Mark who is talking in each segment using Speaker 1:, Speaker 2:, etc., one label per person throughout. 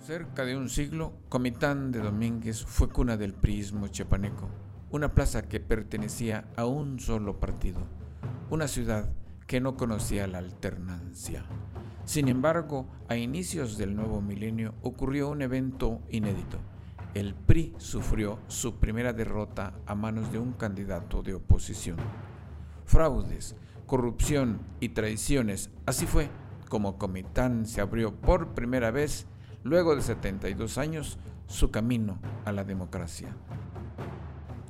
Speaker 1: Cerca de un siglo, Comitán de Domínguez fue cuna del priismo chiapaneco, una plaza que pertenecía a un solo partido, una ciudad que no conocía la alternancia. Sin embargo, a inicios del nuevo milenio ocurrió un evento inédito. El PRI sufrió su primera derrota a manos de un candidato de oposición. Fraudes, corrupción y traiciones, así fue como Comitán se abrió por primera vez, luego de 72 años, su camino a la democracia.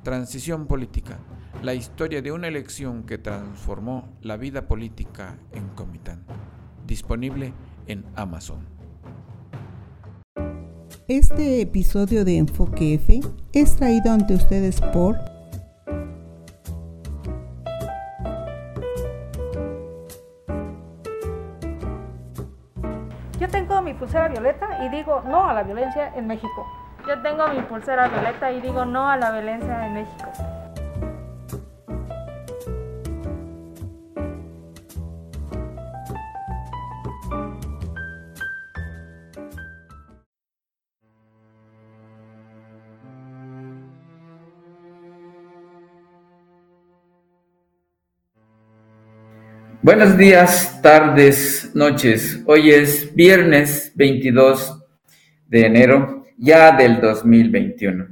Speaker 1: Transición política, la historia de una elección que transformó la vida política en Comitán, disponible en Amazon.
Speaker 2: Este episodio de Enfoque F es traído ante ustedes por
Speaker 3: pulsera violeta y digo no a la violencia en México.
Speaker 4: Yo tengo mi pulsera violeta y digo no a la violencia en México.
Speaker 5: Buenos días, tardes, noches. Hoy es viernes 22 de enero ya del 2021.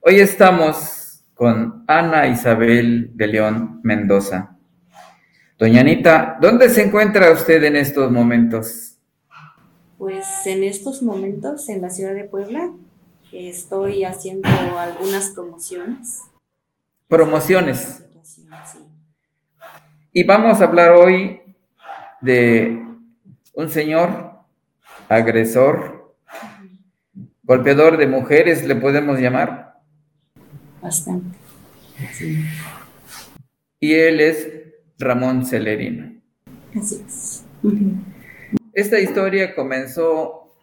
Speaker 5: Hoy estamos con Ana Isabel de León Mendoza. Doña Anita, ¿dónde se encuentra usted en estos momentos?
Speaker 6: Pues en estos momentos en la ciudad de Puebla estoy haciendo algunas promociones.
Speaker 5: Promociones.
Speaker 6: Sí.
Speaker 5: Y vamos a hablar hoy de un señor agresor, golpeador de mujeres, le podemos llamar.
Speaker 6: Bastante. Sí.
Speaker 5: Y él es Ramón Celerino.
Speaker 6: Así es.
Speaker 5: Esta historia comenzó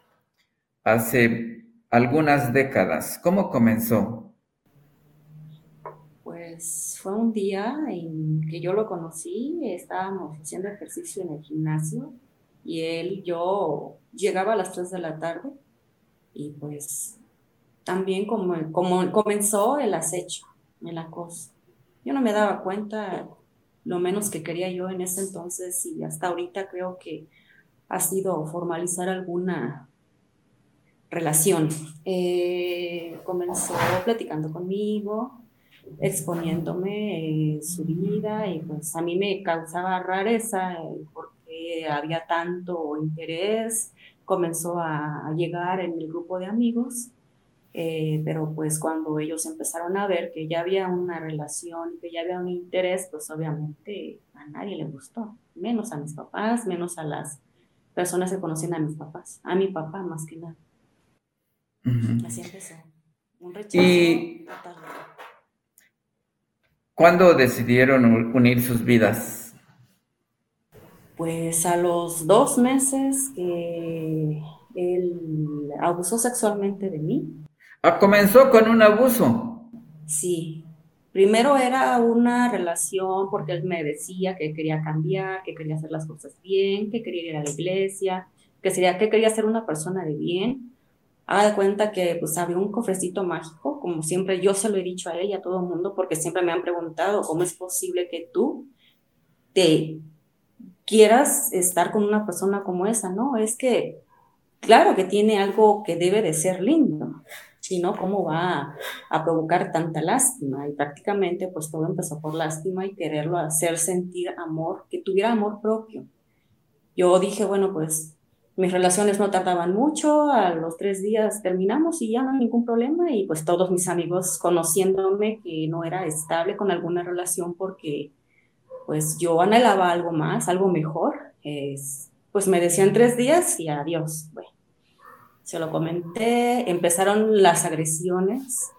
Speaker 5: hace algunas décadas. ¿Cómo comenzó?
Speaker 6: Fue un día en que yo lo conocí, estábamos haciendo ejercicio en el gimnasio y él, yo llegaba a las 3 de la tarde y pues también como, como comenzó el acecho, el acoso. Yo no me daba cuenta lo menos que quería yo en ese entonces y hasta ahorita creo que ha sido formalizar alguna relación. Eh, comenzó platicando conmigo, exponiéndome eh, su vida y pues a mí me causaba rareza eh, porque había tanto interés, comenzó a, a, llegar en el grupo de amigos, eh, pero pues cuando ellos empezaron a ver que ya había una relación, que ya había un interés, pues obviamente a nadie le gustó, menos a mis papás, menos a las personas que conocían a mis papás, a mi papá más que nada. Uh -huh. Así empezó. Un rechazo
Speaker 5: y...
Speaker 6: total.
Speaker 5: ¿Cuándo decidieron unir sus vidas?
Speaker 6: Pues a los dos meses que él abusó sexualmente de mí.
Speaker 5: Ah, comenzó con un abuso.
Speaker 6: Sí. Primero era una relación porque él me decía que quería cambiar, que quería hacer las cosas bien, que quería ir a la iglesia, que, sería, que quería ser una persona de bien. Haga de cuenta que pues había un cofrecito mágico, como siempre yo se lo he dicho a él y a todo el mundo, porque siempre me han preguntado cómo es posible que tú te quieras estar con una persona como esa, ¿no? Es que, claro que tiene algo que debe de ser lindo, si no, ¿cómo va a, a, provocar tanta lástima? Y prácticamente pues todo empezó por lástima y quererlo hacer sentir amor, que tuviera amor propio. Yo dije, bueno, pues mis relaciones no tardaban mucho, a los tres días terminamos y ya no hay ningún problema y pues todos mis amigos conociéndome que no era estable con alguna relación porque pues yo anhelaba algo más, algo mejor, es, pues me decían tres días y adiós. Bueno, se lo comenté, empezaron las agresiones,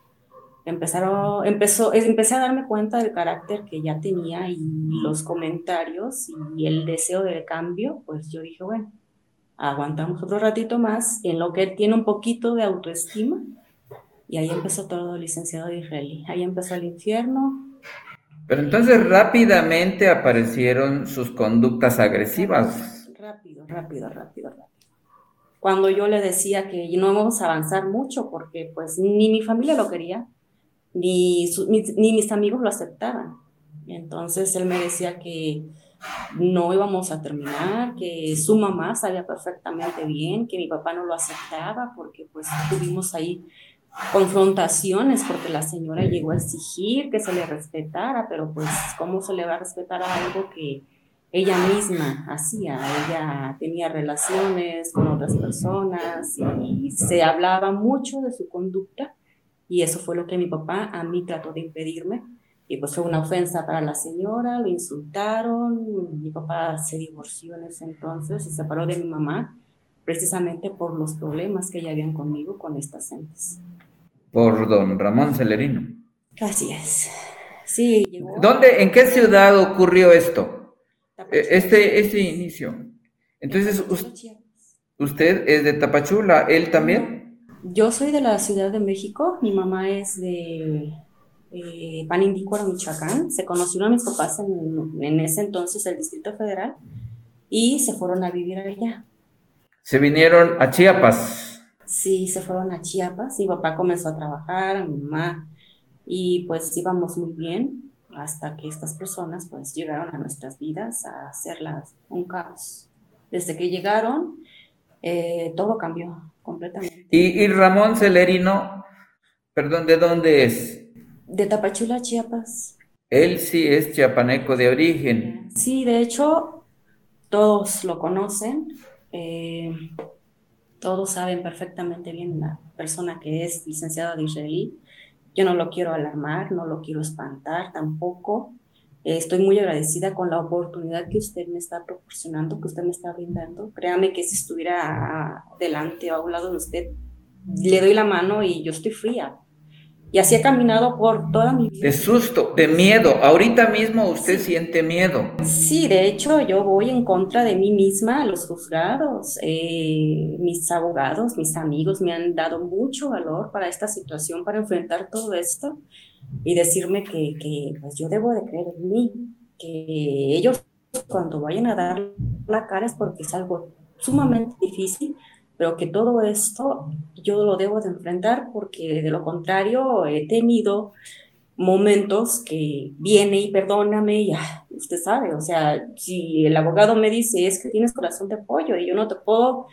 Speaker 6: empezaron, empezó, empecé a darme cuenta del carácter que ya tenía y los comentarios y el deseo de cambio, pues yo dije, bueno, aguantamos otro ratito más, en lo que él tiene un poquito de autoestima, y ahí empezó todo, licenciado Israelí. Ahí empezó el infierno.
Speaker 5: Pero entonces rápidamente aparecieron sus conductas agresivas.
Speaker 6: Rápido, rápido, rápido, rápido. cuando yo le decía que no vamos a avanzar mucho porque pues ni mi familia lo quería, ni, ni mis amigos lo aceptaban. Entonces él me decía que no íbamos a terminar, que su mamá sabía perfectamente bien, que mi papá no lo aceptaba porque pues tuvimos ahí confrontaciones porque la señora llegó a exigir que se le respetara, pero pues cómo se le va a respetar algo que ella misma hacía, ella tenía relaciones con otras personas y se hablaba mucho de su conducta y eso fue lo que mi papá a mí trató de impedirme y pues fue una ofensa para la señora, lo insultaron, mi papá se divorció en ese entonces, se separó de mi mamá, precisamente por los problemas que ya habían conmigo con estas gentes.
Speaker 5: Por don Ramón Celerino.
Speaker 6: Así es. Sí,
Speaker 5: llegó. ¿Dónde, en qué ciudad ocurrió esto? E, este, este inicio. Entonces, usted es de Tapachula, ¿él también?
Speaker 6: Yo soy de la Ciudad de México, mi mamá es de eh, Panindícuaro, Michoacán. Se conocieron a mis papás en, en, ese entonces el Distrito Federal y se fueron a vivir allá.
Speaker 5: Se vinieron a Chiapas.
Speaker 6: Sí, se fueron a Chiapas. Mi papá comenzó a trabajar, mi mamá, y pues íbamos muy bien hasta que estas personas pues llegaron a nuestras vidas a hacerlas un caos. Desde que llegaron, eh, todo cambió completamente.
Speaker 5: ¿Y, y Ramón Celerino, perdón, ¿de dónde es?
Speaker 6: De Tapachula, Chiapas.
Speaker 5: Él sí es chiapaneco de origen.
Speaker 6: Sí, de hecho, todos lo conocen. Eh, todos saben perfectamente bien la persona que es licenciada de israelí. Yo no lo quiero alarmar, no lo quiero espantar tampoco. Eh, estoy muy agradecida con la oportunidad que usted me está proporcionando, que usted me está brindando. Créame que si estuviera delante o a un lado de usted, le doy la mano y yo estoy fría y así he caminado por toda mi vida.
Speaker 5: De susto, de miedo. Ahorita mismo usted siente miedo.
Speaker 6: Sí, de hecho yo voy en contra de mí misma a los juzgados. Eh, mis abogados, mis amigos me han dado mucho valor para esta situación, para enfrentar todo esto y decirme que, que pues yo debo de creer en mí, que ellos cuando vayan a dar la cara es porque es algo sumamente difícil, pero que todo esto yo lo debo de enfrentar porque de lo contrario he tenido momentos que viene y perdóname, ya, usted sabe, o sea, si el abogado me dice es que tienes corazón de pollo y yo no te puedo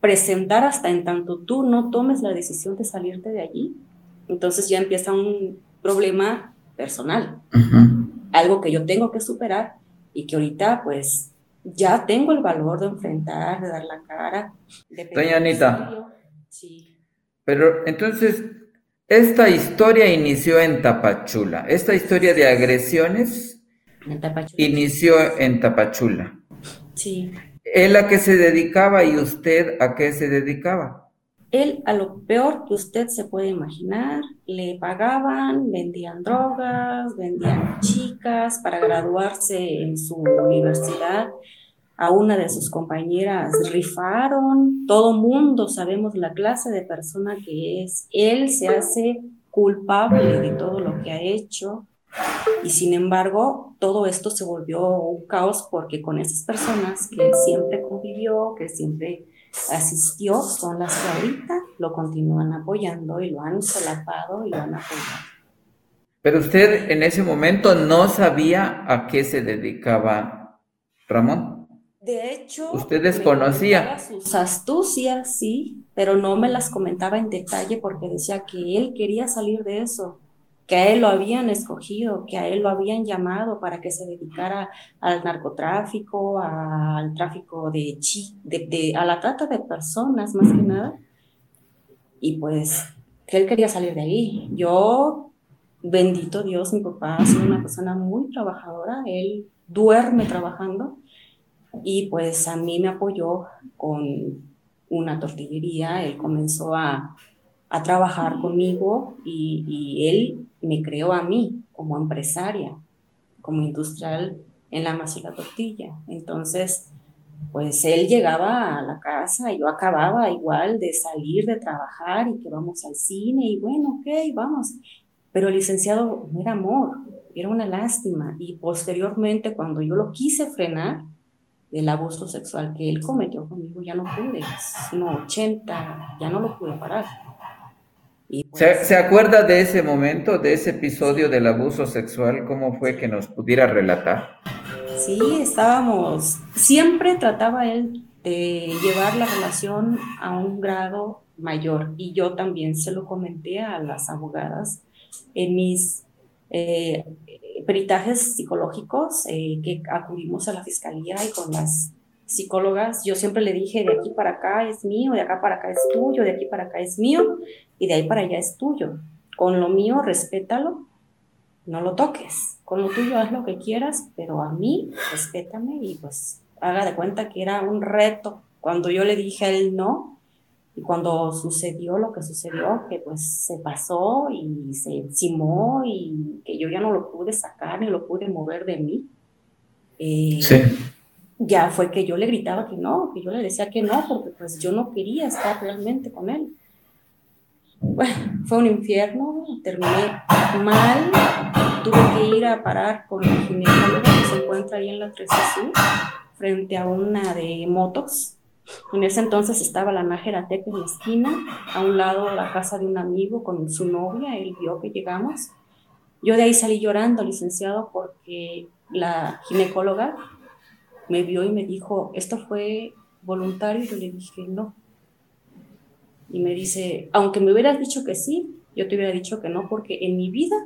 Speaker 6: presentar hasta en tanto tú no tomes la decisión de salirte de allí, entonces ya empieza un problema personal, algo que yo tengo que superar y que ahorita pues ya tengo el valor de enfrentar, de dar la cara.
Speaker 5: De Doña Anita. Sí. Pero entonces, esta historia inició en Tapachula. Esta historia de agresiones inició en Tapachula.
Speaker 6: Sí.
Speaker 5: ¿Él a qué se dedicaba y usted a qué se dedicaba?
Speaker 6: Él a lo peor que usted se puede imaginar, le pagaban, vendían drogas, vendían chicas para graduarse en su universidad. A una de sus compañeras rifaron, todo mundo sabemos la clase de persona que es, él se hace culpable de todo lo que ha hecho. Y sin embargo todo esto se volvió un caos porque con esas personas que él siempre convivió, que siempre asistió, son las que ahorita lo continúan apoyando y lo han solapado y lo han apoyado.
Speaker 5: Pero usted en ese momento no sabía a qué se dedicaba Ramón.
Speaker 6: De hecho,
Speaker 5: usted desconocía
Speaker 6: sus astucias, sí, pero no me las comentaba en detalle porque decía que él quería salir de eso, que a él lo habían escogido, que a él lo habían llamado para que se dedicara al narcotráfico, al tráfico de, chi, de, a la trata de personas más que nada. Y pues que él quería salir de ahí. Yo, bendito Dios, mi papá sido una persona muy trabajadora, él duerme trabajando y pues a mí me apoyó con una tortillería, él comenzó a, a trabajar conmigo y, él me creó a mí como empresaria, como industrial en la masa y la tortilla. Entonces, pues él llegaba a la casa y yo acababa igual de salir de trabajar y que vamos al cine y bueno, ok, vamos. Pero el licenciado no era amor, era una lástima. Y posteriormente, cuando yo lo quise frenar, del abuso sexual que él cometió conmigo, ya no pude, no 80, ya no lo pude parar.
Speaker 5: Pues ¿Se, acuerda de ese momento, de ese episodio del abuso sexual? ¿Cómo fue que nos pudiera relatar?
Speaker 6: Sí, estábamos, siempre trataba él de llevar la relación a un grado mayor y yo también se lo comenté a las abogadas en mis eh, peritajes psicológicos eh, que acudimos a la fiscalía y con las psicólogas, yo siempre le dije, de aquí para acá es mío, de acá para acá es tuyo, de aquí para acá es mío y de ahí para allá es tuyo. Con lo mío, respétalo, no lo toques. Con lo tuyo haz lo que quieras, pero a mí, respétame y pues haga de cuenta que era un reto. Cuando yo le dije a él no, y cuando sucedió lo que sucedió, que pues se pasó y se encimó y que yo ya no lo pude sacar ni lo pude mover de mí, eh, ya fue que yo le gritaba que no, que yo le decía que no, porque pues yo no quería estar realmente con él. Bueno, fue un infierno, terminé mal, tuve que ir a parar con el ginecólogo que se encuentra ahí en la 13 Sur, frente a una de motos, en ese entonces estaba la Nájera Tec en la esquina, a un lado la casa de un amigo con su novia, él vio que llegamos. Yo de ahí salí llorando, licenciado, porque la ginecóloga me vio y me dijo, ¿esto fue voluntario? Y yo le dije, no. Y me dice, aunque me hubieras dicho que sí, yo te hubiera dicho que no, porque en mi vida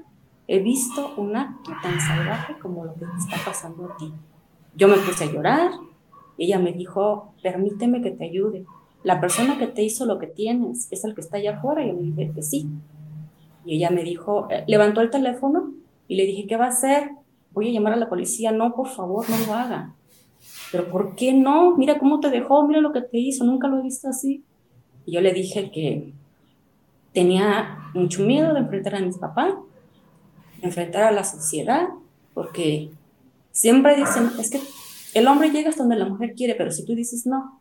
Speaker 6: he visto un acto tan salvaje como lo que te está pasando a ti. Yo me puse a llorar, ella me dijo, permíteme que te ayude. La persona que te hizo lo que tienes es el que está allá afuera. Y yo le dije que sí. Y ella me dijo, eh, levantó el teléfono y le dije, ¿qué va a hacer? Voy a llamar a la policía. No, por favor, no lo haga. Pero ¿por qué no? Mira cómo te dejó, mira lo que te hizo, nunca lo he visto así. Yo le dije que tenía mucho miedo de enfrentar a mis papás, enfrentar a la sociedad, porque siempre dicen, es que el hombre llega hasta donde la mujer quiere, pero si tú dices no,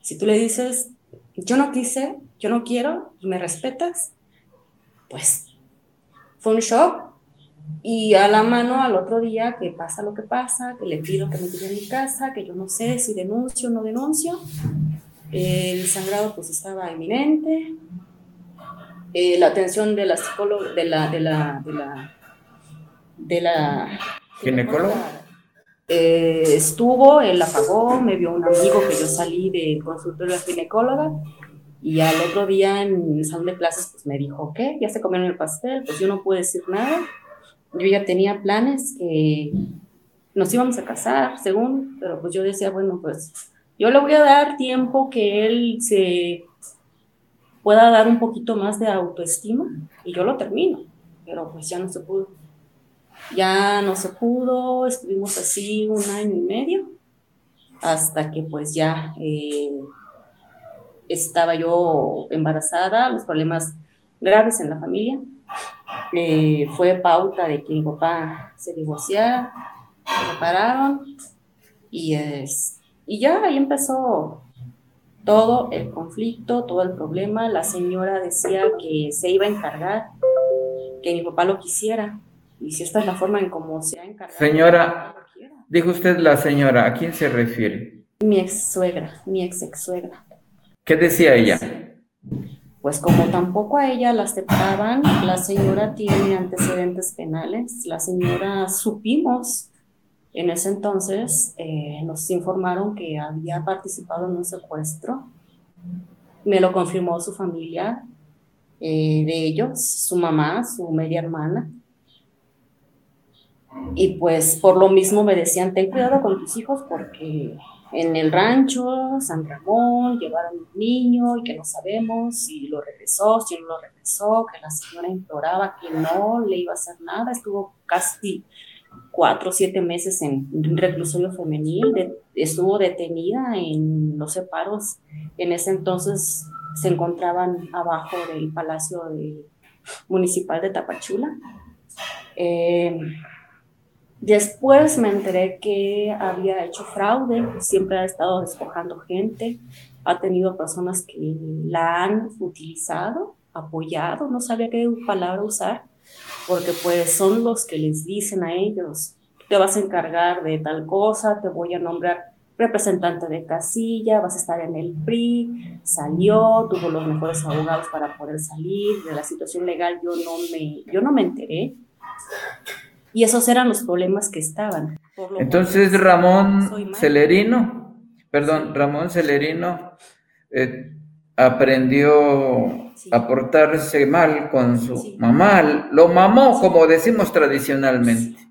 Speaker 6: si tú le dices, yo no quise, yo no quiero, me respetas, pues fue un shock. Y a la mano al otro día que pasa lo que pasa, que le pido que me lleve a mi casa, que yo no sé si denuncio o no denuncio. El sangrado pues estaba eminente. Eh, la atención de la psicóloga, de la, de la, de la, de la
Speaker 5: ginecóloga
Speaker 6: eh, estuvo, él la pagó, me vio un amigo que yo salí de consultorio de ginecóloga y al otro día en el salón de clases pues me dijo, ¿qué? Ya se comieron el pastel, pues yo no pude decir nada. Yo ya tenía planes que nos íbamos a casar, según, pero pues yo decía, bueno, pues yo le voy a dar tiempo que él se pueda dar un poquito más de autoestima y yo lo termino, pero pues ya no se pudo. Ya no se pudo, estuvimos así un año y medio, hasta que pues ya eh, estaba yo embarazada, los problemas graves en la familia. Eh, fue pauta de que mi papá se divorciara, se separaron y, es, y ya ahí empezó todo el conflicto, todo el problema. La señora decía que se iba a encargar, que mi papá lo quisiera, y si esta es la forma en cómo se ha encargado.
Speaker 5: Señora, dijo usted la señora, ¿a quién se refiere?
Speaker 6: Mi ex suegra, mi ex ex suegra.
Speaker 5: ¿Qué decía ella?
Speaker 6: Pues como tampoco a ella la aceptaban, la señora tiene antecedentes penales, la señora supimos en ese entonces, eh, nos informaron que había participado en un secuestro, me lo confirmó su familia, eh, de ellos, su mamá, su media hermana, y pues por lo mismo me decían, ten cuidado con tus hijos porque en el rancho, San Ramón, llevaron un niño y que no sabemos si lo regresó, si no lo regresó, que la señora imploraba que no le iba a hacer nada. Estuvo casi cuatro o siete meses en reclusorio femenil, estuvo detenida en los separos. En ese entonces se encontraban abajo del Palacio Municipal de Tapachula. Eh, Después me enteré que había hecho fraude, siempre ha estado despojando gente, ha tenido personas que la han utilizado, apoyado, no sabía qué palabra usar, porque pues son los que les dicen a ellos, te vas a encargar de tal cosa, te voy a nombrar representante de casilla, vas a estar en el PRI, salió, tuvo los mejores abogados para poder salir de la situación legal, yo no me, yo no me enteré. Y esos eran los problemas que estaban.
Speaker 5: Entonces Ramón Celerino, perdón, Ramón Celerino eh, aprendió a portarse mal con su mamá, lo mamó, como decimos tradicionalmente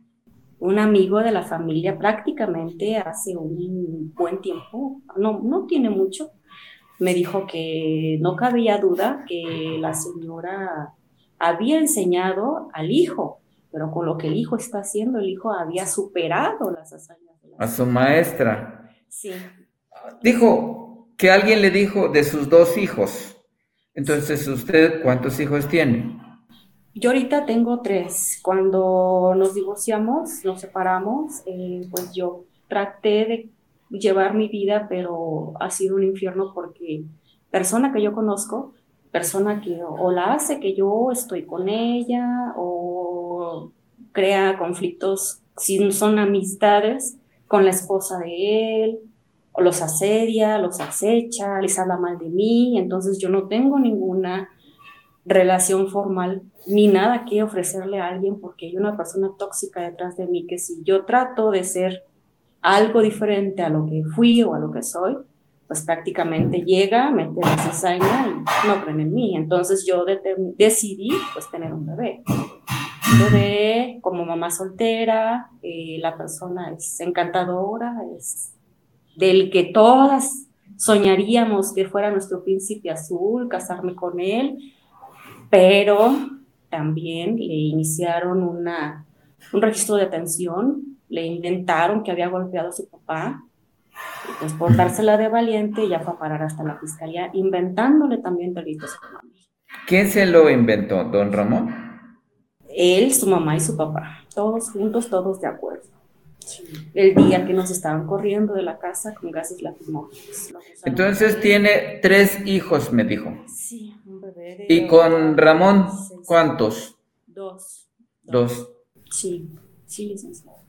Speaker 6: un amigo de la familia prácticamente hace un buen tiempo, no, no tiene mucho, me dijo que no cabía duda que la señora había enseñado al hijo, pero con lo que el hijo está haciendo, el hijo había superado las hazañas. De
Speaker 5: la a su maestra.
Speaker 6: Sí.
Speaker 5: Dijo que alguien le dijo de sus dos hijos. Entonces, ¿usted cuántos hijos tiene?
Speaker 6: Yo ahorita tengo tres. Cuando nos divorciamos, nos separamos, eh, pues yo traté de llevar mi vida, pero ha sido un infierno porque persona que yo conozco, persona que o la hace que yo estoy con ella o crea conflictos, si son amistades, con la esposa de él, los asedia, los acecha, les habla mal de mí, entonces yo no tengo ninguna relación formal ni nada que ofrecerle a alguien porque hay una persona tóxica detrás de mí que si yo trato de ser algo diferente a lo que fui o a lo que soy, pues prácticamente llega, mete la cizaña y no creen en mí. Entonces yo decidí pues tener un bebé. Bebé como mamá soltera, eh, la persona es encantadora, es del que todas soñaríamos que fuera nuestro príncipe azul, casarme con él, pero también le iniciaron una, un registro de atención, le inventaron que había golpeado a su papá, y pues por dársela de valiente ya fue a parar hasta la fiscalía, inventándole también delitos económicos.
Speaker 5: ¿Quién se lo inventó, don Ramón?
Speaker 6: Él, su mamá y su papá, todos juntos, todos de acuerdo. El día que nos estaban corriendo de la casa con gases lacrimógenos.
Speaker 5: Entonces tiene tres hijos, me dijo.
Speaker 6: Sí.
Speaker 5: ¿Y con Ramón cuántos?
Speaker 6: Dos.
Speaker 5: Dos.
Speaker 6: Sí, sí, licenciado.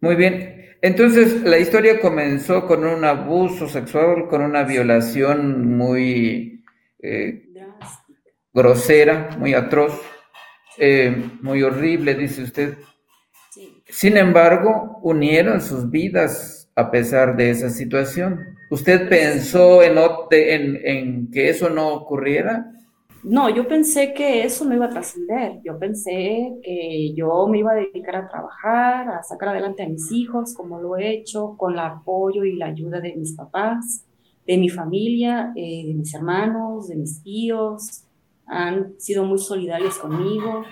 Speaker 5: Muy bien. Entonces, la historia comenzó con un abuso sexual, con una violación muy eh, grosera, muy atroz, eh, muy horrible, dice usted. Sin embargo, unieron sus vidas a pesar de esa situación. ¿Usted pensó en, en, que eso no ocurriera?
Speaker 6: No, yo pensé que eso no iba a trascender. Yo pensé que yo me iba a dedicar a trabajar, a sacar adelante a mis hijos, como lo he hecho, con el apoyo y la ayuda de mis papás, de mi familia, eh, de mis hermanos, de mis tíos. Han sido muy solidarios conmigo.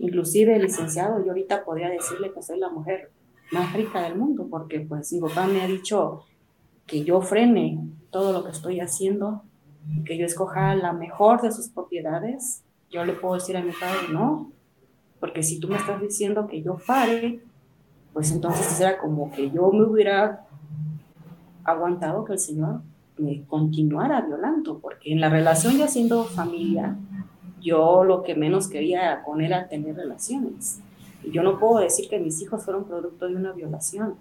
Speaker 6: Inclusive, licenciado, yo ahorita podría decirle que soy la mujer más rica del mundo, porque pues mi papá me ha dicho, que yo frene todo lo que estoy haciendo, que yo escoja la mejor de sus propiedades, yo le puedo decir a mi padre, no, porque si tú me estás diciendo que yo pare, pues entonces será como que yo me hubiera aguantado que el Señor me continuara violando, porque en la relación ya siendo familia, yo lo que menos quería con él era tener relaciones. Y yo no puedo decir que mis hijos fueron producto de una violación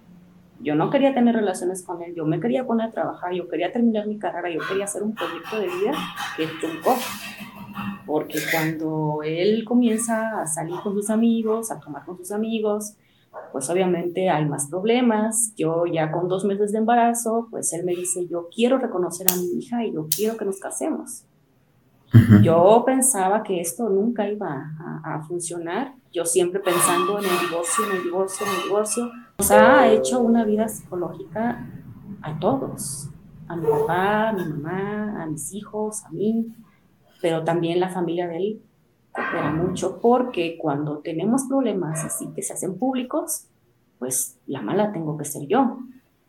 Speaker 6: yo no quería tener relaciones con él, yo me quería poner a trabajar, yo quería terminar mi carrera, yo quería hacer un proyecto de vida que truncó. Porque cuando él comienza a salir con sus amigos, a tomar con sus amigos, pues obviamente hay más problemas. Yo ya con dos meses de embarazo, pues él me dice, yo quiero reconocer a mi hija y yo quiero que nos casemos. Yo pensaba que esto nunca iba a, a funcionar. Yo siempre pensando en el divorcio, en el divorcio, en el divorcio. Nos ha hecho una vida psicológica a todos, a mi papá, a mi mamá, a mis hijos, a mí, pero también la familia de él coopera mucho porque cuando tenemos problemas así que se hacen públicos, pues la mala tengo que ser yo.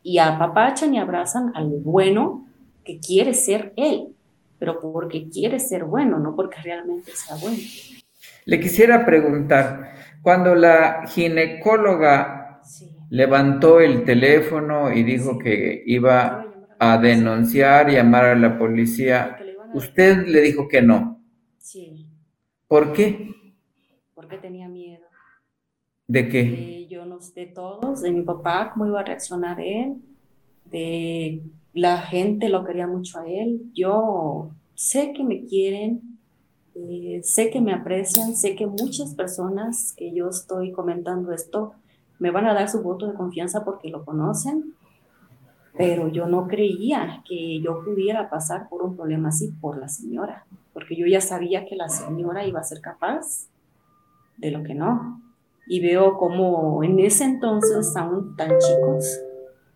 Speaker 6: Y apapachan y abrazan al bueno que quiere ser él, pero porque quiere ser bueno, no porque realmente sea bueno.
Speaker 5: Le quisiera preguntar, cuando la ginecóloga levantó el teléfono y dijo que iba a denunciar, y llamar a la policía. Usted le dijo que no.
Speaker 6: Sí.
Speaker 5: ¿Por qué?
Speaker 6: Porque tenía miedo.
Speaker 5: ¿De qué?
Speaker 6: yo no sé de todos, de mi papá, cómo iba a reaccionar él. de la gente lo quería mucho a él. Yo sé que me quieren, eh, sé que me aprecian, sé que muchas personas que yo estoy comentando esto me van a dar su voto de confianza porque lo conocen, pero yo no creía que yo pudiera pasar por un problema así por la señora, porque yo ya sabía que la señora iba a ser capaz de lo que no. Y veo como en ese entonces, aún tan chicos,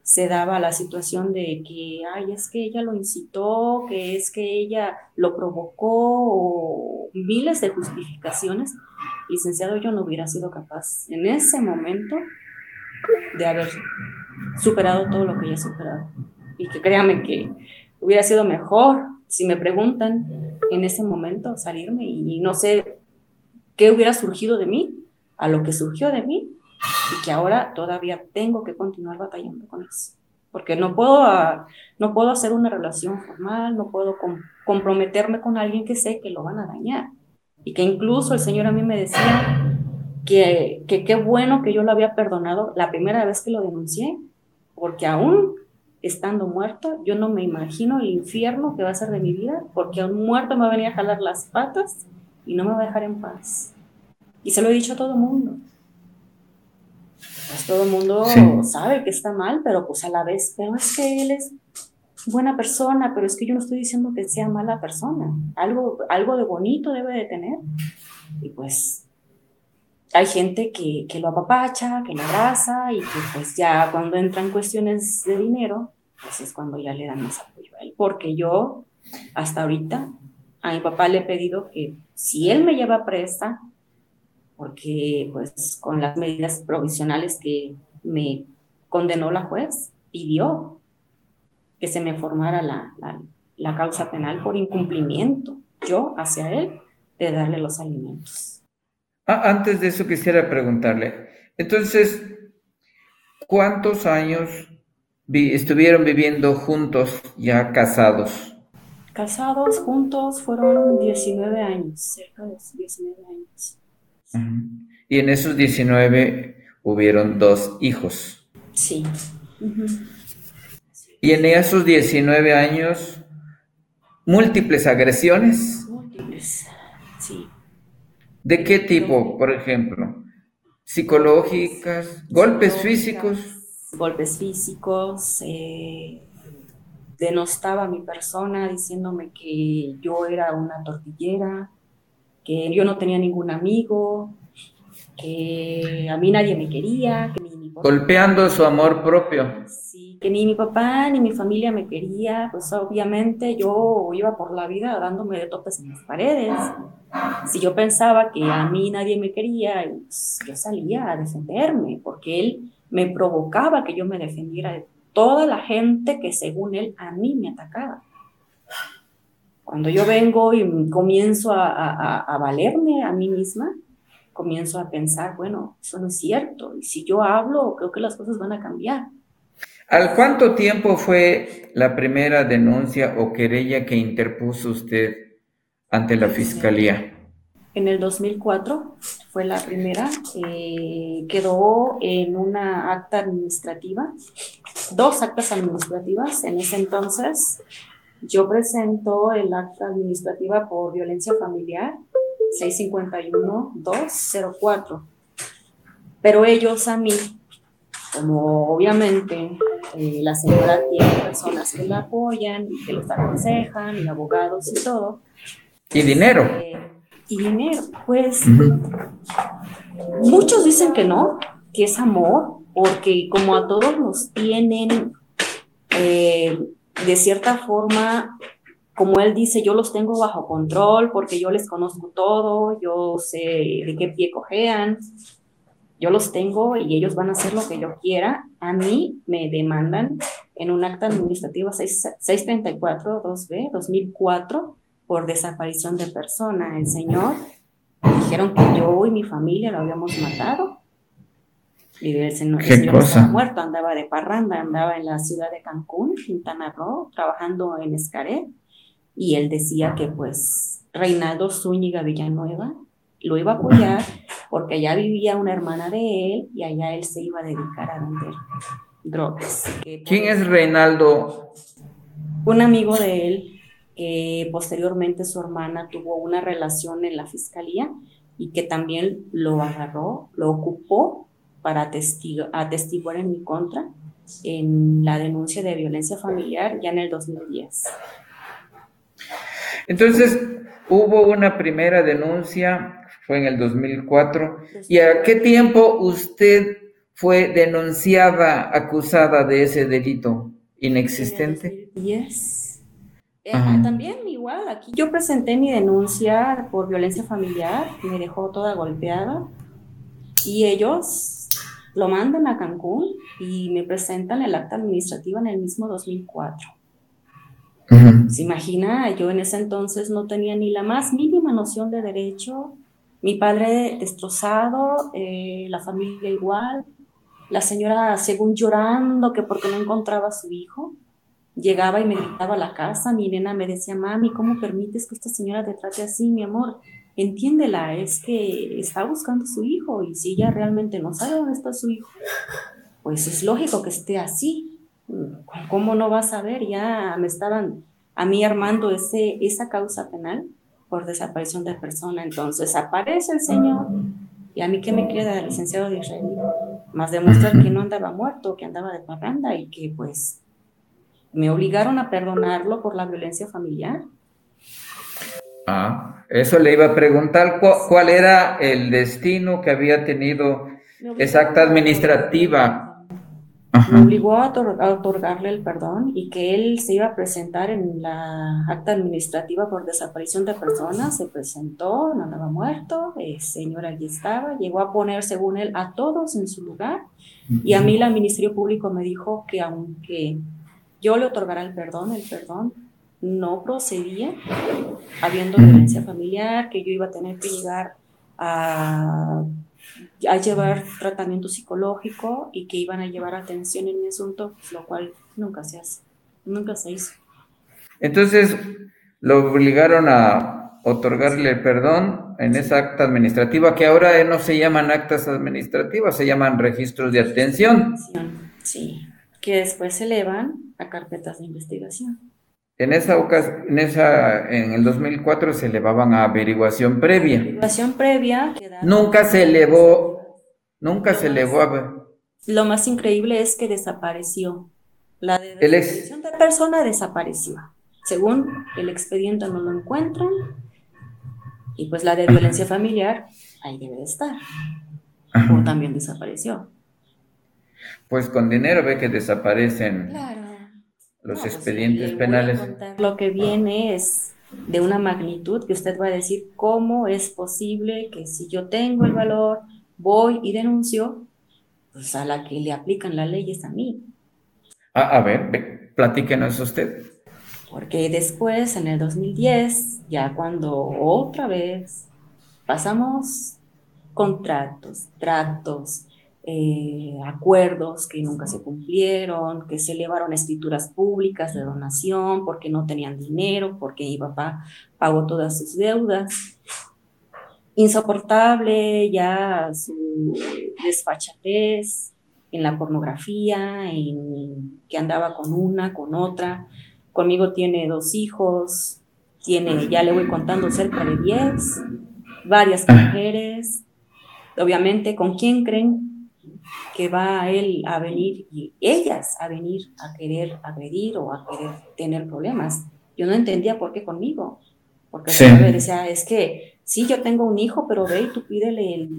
Speaker 6: se daba la situación de que, ay, es que ella lo incitó, que es que ella lo provocó, miles de justificaciones. Licenciado, yo no hubiera sido capaz en ese momento de haber superado todo lo que ella ha superado. Y que créanme que hubiera sido mejor, si me preguntan en ese momento, salirme y no sé qué hubiera surgido de mí, a lo que surgió de mí, y que ahora todavía tengo que continuar batallando con eso. Porque no puedo, ah, no puedo hacer una relación formal, no puedo comprometerme con alguien que sé que lo van a dañar. Y que incluso el Señor a mí me decía que qué bueno que yo lo había perdonado la primera vez que lo denuncié, porque aún estando muerto, yo no me imagino el infierno que va a ser de mi vida, porque a un muerto me va a venir a jalar las patas y no me va a dejar en paz. Y se lo he dicho a todo el mundo. Pues todo el mundo sabe que está mal, pero pues a la vez, pero es que él es buena persona, pero es que yo no estoy diciendo que sea mala persona. Algo, algo de bonito debe de tener. Y pues hay gente que, que lo apapacha, que lo abraza y que pues ya cuando entran cuestiones de dinero, pues es cuando ya le dan más apoyo a él. Porque yo hasta ahorita a mi papá le he pedido que si él me lleva presa, porque pues con las medidas provisionales que me condenó la juez, pidió que se me formara la, la, causa penal por incumplimiento, yo hacia él, de darle los alimentos.
Speaker 5: Ah, antes de eso quisiera preguntarle, entonces, ¿cuántos años estuvieron viviendo juntos ya casados?
Speaker 6: Casados juntos fueron 19 años, cerca de 19 años.
Speaker 5: Y en esos 19 hubieron dos hijos.
Speaker 6: Sí.
Speaker 5: Y en esos 19 años, múltiples agresiones.
Speaker 6: Múltiples, sí.
Speaker 5: ¿De qué tipo, por ejemplo? ¿Psicológicas? ¿Golpes físicos?
Speaker 6: Golpes físicos. Eh, denostaba a mi persona diciéndome que yo era una tortillera, que yo no tenía ningún amigo, que a mí nadie me quería, que ni mi
Speaker 5: Golpeando su amor propio.
Speaker 6: Sí, que ni mi papá ni mi familia me quería, pues obviamente yo iba por la vida dándome de topes en las paredes. Si yo pensaba que a mí nadie me quería, pues, yo salía a defenderme, porque él me provocaba que yo me defendiera de toda la gente que según él a mí me atacaba. Cuando yo vengo y comienzo a, valerme a mí misma, comienzo a pensar, bueno, eso no es cierto. Y si yo hablo, creo que las cosas van a cambiar.
Speaker 5: ¿Al cuánto tiempo fue la primera denuncia o querella que interpuso usted ante la fiscalía?
Speaker 6: En el 2004 fue la primera. Eh, quedó en una acta administrativa, dos actas administrativas en ese entonces. Yo presento el acta administrativa por violencia familiar 651-204. Pero ellos a mí, como obviamente eh, la señora tiene personas que la apoyan que los aconsejan, y abogados y todo.
Speaker 5: Y dinero.
Speaker 6: Eh, y dinero, pues muchos dicen que no, que es amor, porque como a todos nos tienen eh, de cierta forma, como él dice, yo los tengo bajo control porque yo les conozco todo, yo sé de qué pie cojean, yo los tengo y ellos van a hacer lo que yo quiera. A mí me demandan en un acta administrativa 634-2B 2004 por desaparición de persona. El señor dijeron que yo y mi familia lo habíamos matado y el señor, estaba muerto, andaba de parranda, andaba en la ciudad de Cancún, Quintana Roo, trabajando en Escaret. Y él decía que pues Reinaldo Zúñiga Villanueva lo iba a apoyar porque allá vivía una hermana de él y allá él se iba a dedicar a vender drogas.
Speaker 5: ¿Quién es Reinaldo?
Speaker 6: Un amigo de él que posteriormente su hermana tuvo una relación en la fiscalía y que también lo agarró, lo ocupó para atestiguar en mi contra en la denuncia de violencia familiar ya en el 2010.
Speaker 5: Entonces, hubo una primera denuncia, fue en el 2004, ¿y a qué tiempo usted fue denunciada, acusada de ese delito inexistente?
Speaker 6: En el 2010. Eh, también igual, aquí yo presenté mi denuncia por violencia familiar, me dejó toda golpeada y ellos lo mandan a Cancún y me presentan el acta administrativa en el mismo 2004. Se imagina, yo en ese entonces no tenía ni la más mínima noción de derecho, mi padre destrozado, eh, la familia igual, la señora según llorando que porque no encontraba a su hijo llegaba y me gritaba a la casa, mi nena me decía, mami, ¿cómo permites que esta señora te trate así, mi amor? Entiéndela, es que está buscando su hijo y si ella realmente no sabe dónde está su hijo, pues es lógico que esté así. ¿Cómo no va a saber? Ya me estaban a mí armando ese, esa causa penal por desaparición de persona. Entonces aparece el Señor y a mí qué me queda, licenciado de Israel, más demostrar que no andaba muerto, que andaba de parranda y que pues me obligaron a perdonarlo por la violencia familiar.
Speaker 5: Ah, eso le iba a preguntar, ¿cuál, era el destino que había tenido esa acta administrativa?
Speaker 6: Me obligó a, otorgarle el perdón y que él se iba a presentar en la acta administrativa por desaparición de personas. Se presentó, no andaba muerto, el señor allí estaba, llegó a poner, según él, a todos en su lugar. Y a mí, el Ministerio Público me dijo que aunque yo le otorgará el perdón, el perdón no procedía, habiendo violencia familiar, que yo iba a tener que llegar a, a, llevar tratamiento psicológico y que iban a llevar atención en mi asunto, lo cual nunca se hace, nunca se hizo.
Speaker 5: Entonces, lo obligaron a otorgarle el perdón en esa acta administrativa, que ahora no se llaman actas administrativas, se llaman registros de atención.
Speaker 6: Sí que después se elevan a carpetas de investigación.
Speaker 5: En esa ocasión, en esa, en el 2004 se elevaban a averiguación previa.
Speaker 6: Averiguación previa.
Speaker 5: Nunca se elevó, nunca se elevó a...
Speaker 6: Lo más increíble es que desapareció. La de desaparición de persona desapareció. Según el expediente no lo encuentran y pues la de violencia familiar ahí debe de estar. O también desapareció
Speaker 5: pues con dinero ve que desaparecen los pues, expedientes penales.
Speaker 6: Lo que viene es de una magnitud que usted va a decir, ¿cómo es posible que si yo tengo el valor, voy y denuncio, pues a la que le aplican la ley es a mí?
Speaker 5: a ver, platíquenos usted.
Speaker 6: Porque después, en el 2010, ya cuando otra vez pasamos contratos, tratos, eh, acuerdos que nunca se cumplieron, que se elevaron escrituras públicas de donación porque no tenían dinero, porque mi papá pagó todas sus deudas. Insoportable ya su desfachatez en la pornografía, en que andaba con una, con otra. Conmigo tiene dos hijos, tiene, ya le voy contando, cerca de 10, varias mujeres. Obviamente, ¿con quién creen que va a él a venir y ellas a venir a querer agredir o a querer tener problemas. Yo no entendía por qué conmigo, porque me decía, es que sí, yo tengo un hijo, pero ve y tú pídele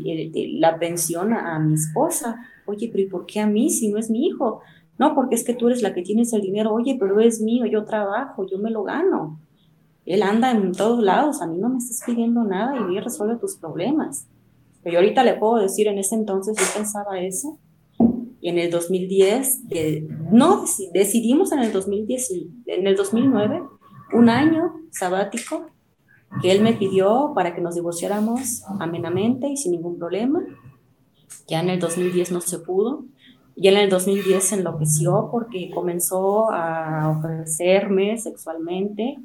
Speaker 6: la pensión a, mi esposa. Oye, pero ¿y por qué a mí si no es mi hijo? No, porque es que tú eres la que tienes el dinero. Oye, pero es mío, yo trabajo, yo me lo gano. Él anda en todos lados, a mí no me estás pidiendo nada y resuelve tus problemas. Pero yo ahorita le puedo decir, en ese entonces yo pensaba eso. Y en el 2010, no, decidimos en el 2010, en el 2009, un año sabático que él me pidió para que nos divorciáramos amenamente y sin ningún problema. Ya en el 2010 no se pudo. Y en el 2010 se enloqueció porque comenzó a ofrecerme sexualmente.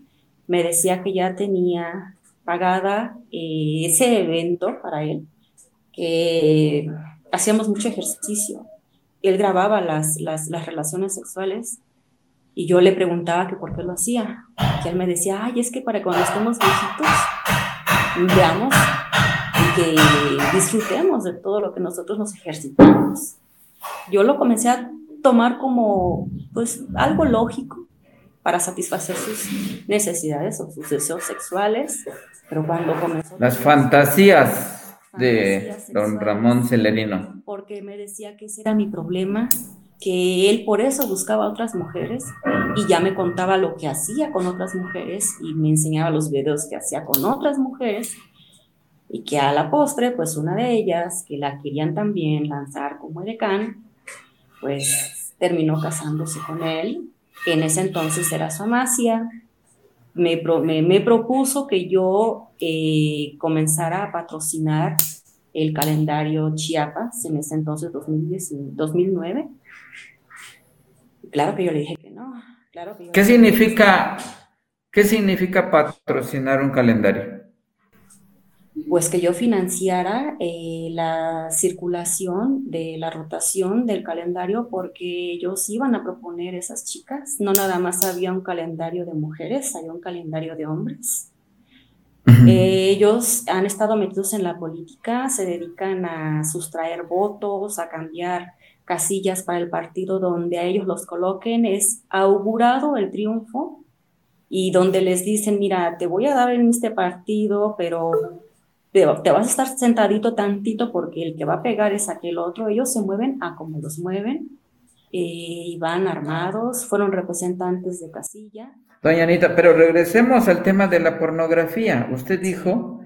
Speaker 6: Me decía que ya tenía pagada eh, ese evento para él que hacíamos mucho ejercicio él grababa las, las, las, relaciones sexuales y yo le preguntaba que por qué lo hacía. Y él me decía, ay, es que para cuando estemos viejitos, veamos y que disfrutemos de todo lo que nosotros nos ejercitamos. Yo lo comencé a tomar como pues algo lógico para satisfacer sus necesidades o sus deseos sexuales, pero cuando comenzó...
Speaker 5: Las fantasías de don Ramón Celerino.
Speaker 6: Porque me decía que ese era mi problema, que él por eso buscaba a otras mujeres y ya me contaba lo que hacía con otras mujeres y me enseñaba los videos que hacía con otras mujeres y que a la postre, pues una de ellas, que la querían también lanzar como edecán, pues terminó casándose con él. En ese entonces era su amacia. Me, me, propuso que yo eh, comenzara a patrocinar el calendario Chiapas, en ese entonces 2010, 2009. Claro que yo le dije que no. Claro que
Speaker 5: ¿Qué, significa, ¿Qué significa patrocinar un calendario?
Speaker 6: Pues que yo financiara eh, la circulación de la rotación del calendario porque ellos iban a proponer esas chicas. No nada más había un calendario de mujeres, había un calendario de hombres. Eh, ellos han estado metidos en la política, se dedican a sustraer votos, a cambiar casillas para el partido donde a ellos los coloquen. Es augurado el triunfo y donde les dicen, mira, te voy a dar en este partido, pero te, vas a estar sentadito tantito porque el que va a pegar es aquel otro. Ellos se mueven a como los mueven eh, y van armados, fueron representantes de casilla.
Speaker 5: Doña Anita, pero regresemos al tema de la pornografía. Usted dijo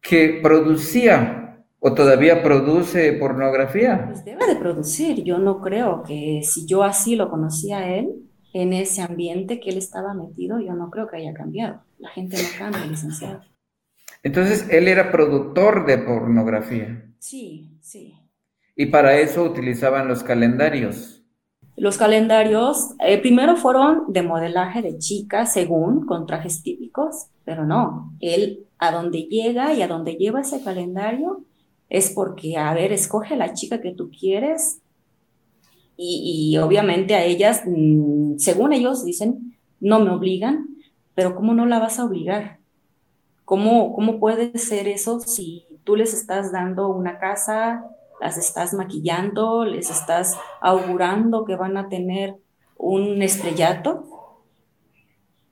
Speaker 5: que producía o todavía produce pornografía.
Speaker 6: Pues debe de producir. Yo no creo que si yo así lo conocía a él, en ese ambiente que él estaba metido, yo no creo que haya cambiado. La gente no cambia, licenciado.
Speaker 5: Entonces, él era productor de pornografía.
Speaker 6: Sí, sí.
Speaker 5: Y para eso utilizaban los calendarios.
Speaker 6: Los calendarios eh, primero fueron de modelaje de chicas, según, con trajes típicos, pero no, él a donde llega y a donde lleva ese calendario es porque, a ver, escoge la chica que tú quieres y, y obviamente a ellas, mm, según ellos dicen, no me obligan, pero ¿cómo no la vas a obligar? ¿Cómo, ¿Cómo puede ser eso si tú les estás dando una casa, las estás maquillando, les estás augurando que van a tener un estrellato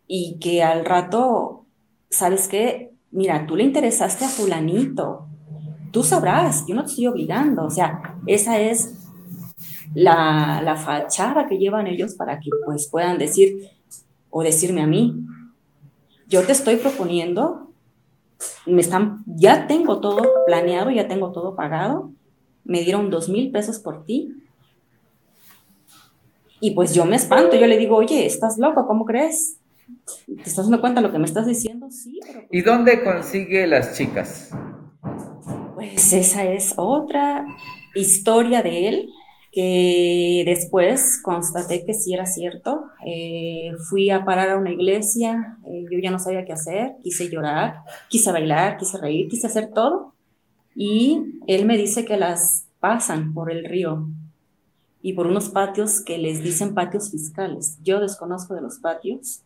Speaker 6: y que al rato, ¿sabes qué? Mira, tú le interesaste a fulanito, tú sabrás, yo no te estoy obligando, o sea, esa es la, la fachada que llevan ellos para que pues puedan decir o decirme a mí, yo te estoy proponiendo me están, ya tengo todo planeado, ya tengo todo pagado, me dieron dos mil pesos por ti. Y pues yo me espanto, yo le digo, oye, estás loco, ¿cómo crees? ¿Te estás dando cuenta de lo que me estás diciendo? Sí,
Speaker 5: pero... ¿Y dónde consigue las chicas?
Speaker 6: Pues esa es otra historia de él que después constaté que sí era cierto. Eh, fui a parar a una iglesia, eh, yo ya no sabía qué hacer, quise llorar, quise bailar, quise reír, quise hacer todo. Y él me dice que las pasan por el río y por unos patios que les dicen patios fiscales. Yo desconozco de los patios,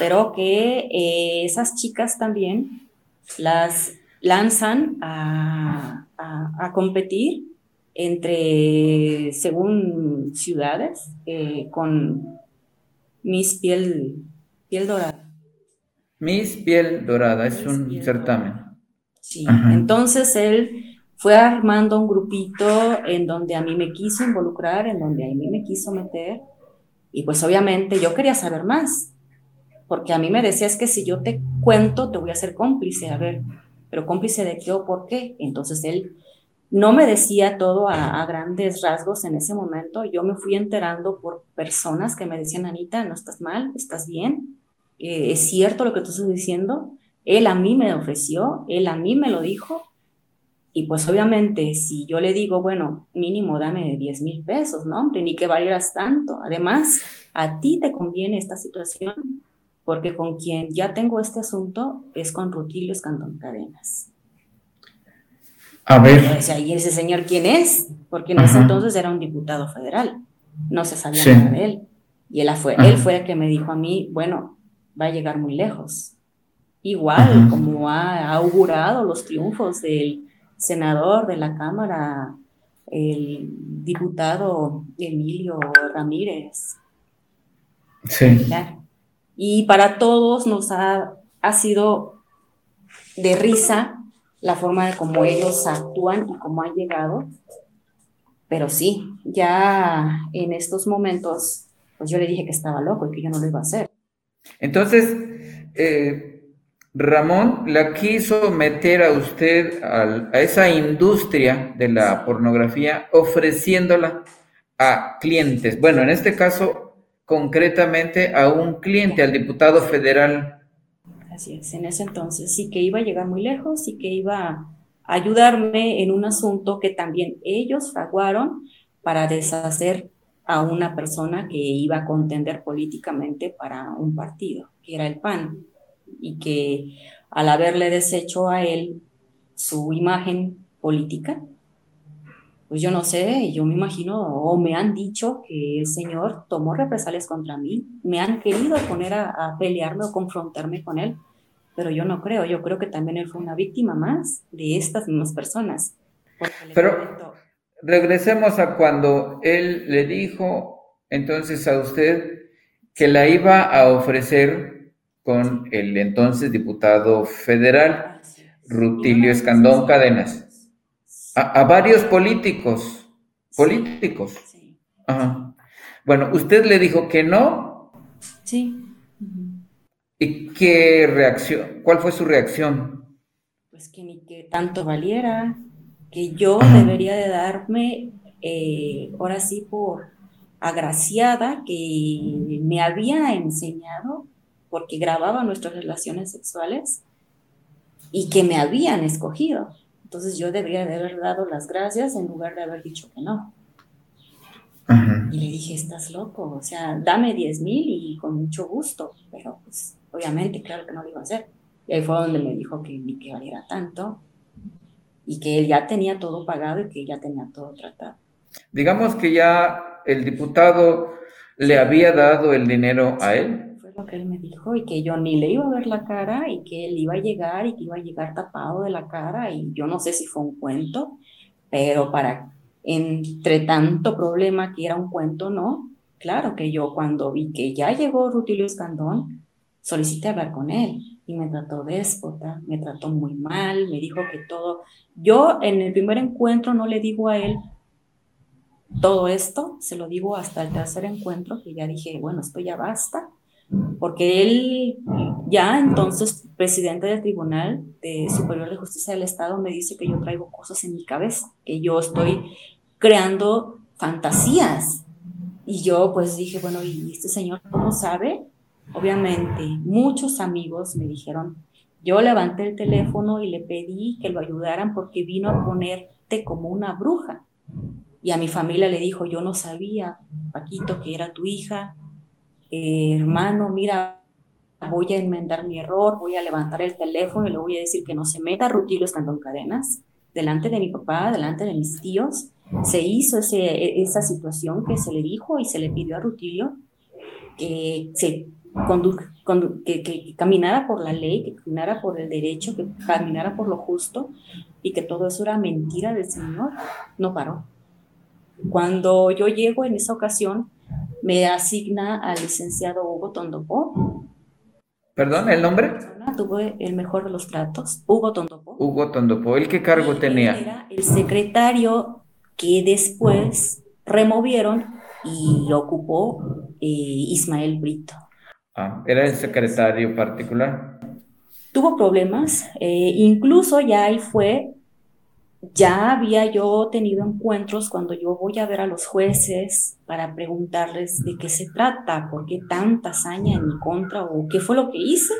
Speaker 6: pero que eh, esas chicas también las lanzan a, a competir entre, según ciudades, eh, con Miss Piel, Piel Dorada.
Speaker 5: Miss Piel Dorada, es un certamen.
Speaker 6: Sí, entonces él fue armando un grupito en donde a mí me quiso involucrar, en donde a mí me quiso meter, y pues obviamente yo quería saber más, porque a mí me decías que si yo te cuento, te voy a ser cómplice, a ver, pero cómplice de qué o por qué. Entonces él no me decía todo a, grandes rasgos en ese momento. Yo me fui enterando por personas que me decían, Anita, no estás mal, estás bien, eh, es cierto lo que tú estás diciendo. Él a mí me ofreció, él a mí me lo dijo. Y pues obviamente si yo le digo, bueno, mínimo dame 10 mil pesos, ¿no? Hombre, ni que valieras tanto. Además, a ti te conviene esta situación porque con quien ya tengo este asunto es con Rutilio Escandón Cadenas.
Speaker 5: A ver.
Speaker 6: ¿y ese señor quién es? Porque en ese entonces era un diputado federal, no se sabía nada de él. Y él fue, él fue el que me dijo a mí, bueno, va a llegar muy lejos. Igual como ha augurado los triunfos del senador de la Cámara, el diputado Emilio Ramírez.
Speaker 5: Sí.
Speaker 6: Y para todos nos ha, ha sido de risa la forma de cómo ellos actúan y cómo han llegado. Pero sí, ya en estos momentos, pues yo le dije que estaba loco y que yo no lo iba a hacer.
Speaker 5: Entonces, eh, Ramón la quiso meter a usted a, esa industria de la pornografía ofreciéndola a clientes. Bueno, en este caso, concretamente a un cliente, al diputado federal.
Speaker 6: En ese entonces sí que iba a llegar muy lejos y que iba a ayudarme en un asunto que también ellos fraguaron para deshacer a una persona que iba a contender políticamente para un partido, que era el PAN, y que al haberle deshecho a él su imagen política, pues yo no sé, yo me imagino, o me han dicho que el señor tomó represalias contra mí, me han querido poner a, pelearme o confrontarme con él, pero yo no creo, yo creo que también él fue una víctima más de estas mismas personas.
Speaker 5: Pero, regresemos a cuando él le dijo entonces a usted que la iba a ofrecer con el entonces diputado federal, Rutilio Escandón Cadenas. A, varios políticos, políticos. Bueno, usted le dijo que no.
Speaker 6: Sí.
Speaker 5: ¿Y qué reacción? ¿Cuál fue su reacción?
Speaker 6: Pues que ni que tanto valiera, que yo debería de darme, eh, ahora sí, por agraciada, que me había enseñado, porque grababa nuestras relaciones sexuales, y que me habían escogido. Entonces yo debería de haber dado las gracias en lugar de haber dicho que no. Y le dije, estás loco, o sea, dame 10 mil y con mucho gusto, pero pues obviamente, claro que no lo iba a hacer. Y ahí fue donde me dijo que ni que valiera tanto, y que él ya tenía todo pagado y que ya tenía todo tratado.
Speaker 5: Digamos que ya el diputado le había dado el dinero a él.
Speaker 6: Fue lo que él me dijo y que yo ni le iba a ver la cara y que él iba a llegar y que iba a llegar tapado de la cara y yo no sé si fue un cuento, pero para entre tanto problema que era un cuento, no. Claro que yo cuando vi que ya llegó Rutilio Escandón, solicité hablar con él y me trató déspota, me trató muy mal, me dijo que todo, yo en el primer encuentro no le digo a él todo esto, se lo digo hasta el tercer encuentro, que ya dije, bueno, esto ya basta, porque él ya entonces, presidente del Tribunal de Superior de Justicia del Estado, me dice que yo traigo cosas en mi cabeza, que yo estoy creando fantasías. Y yo pues dije, bueno, ¿y este señor cómo sabe? Obviamente, muchos amigos me dijeron, yo levanté el teléfono y le pedí que lo ayudaran porque vino a ponerte como una bruja. Y a mi familia le dijo, yo no sabía, Paquito, que era tu hija. hermano, mira, voy a enmendar mi error, voy a levantar el teléfono y le voy a decir que no se meta Rutilo estando en cadenas, delante de mi papá, delante de mis tíos. Se hizo ese, esa situación que se le dijo y se le pidió a Rutilio que se que, que, caminara por la ley, que caminara por el derecho, que caminara por lo justo y que todo eso era mentira del Señor, no paró. Cuando yo llego en esa ocasión, me asigna al licenciado Hugo Tondopó.
Speaker 5: ¿Perdón, el nombre?
Speaker 6: Tuve el mejor de los tratos, Hugo Tondopó.
Speaker 5: Hugo Tondopó, ¿el qué cargo tenía?
Speaker 6: Era el secretario que después removieron y ocupó eh, Ismael Brito.
Speaker 5: Ah, ¿Era el secretario particular?
Speaker 6: Tuvo problemas, eh, incluso ya ahí fue, ya había yo tenido encuentros cuando yo voy a ver a los jueces para preguntarles de qué se trata, por qué tanta hazaña en mi contra o qué fue lo que hice.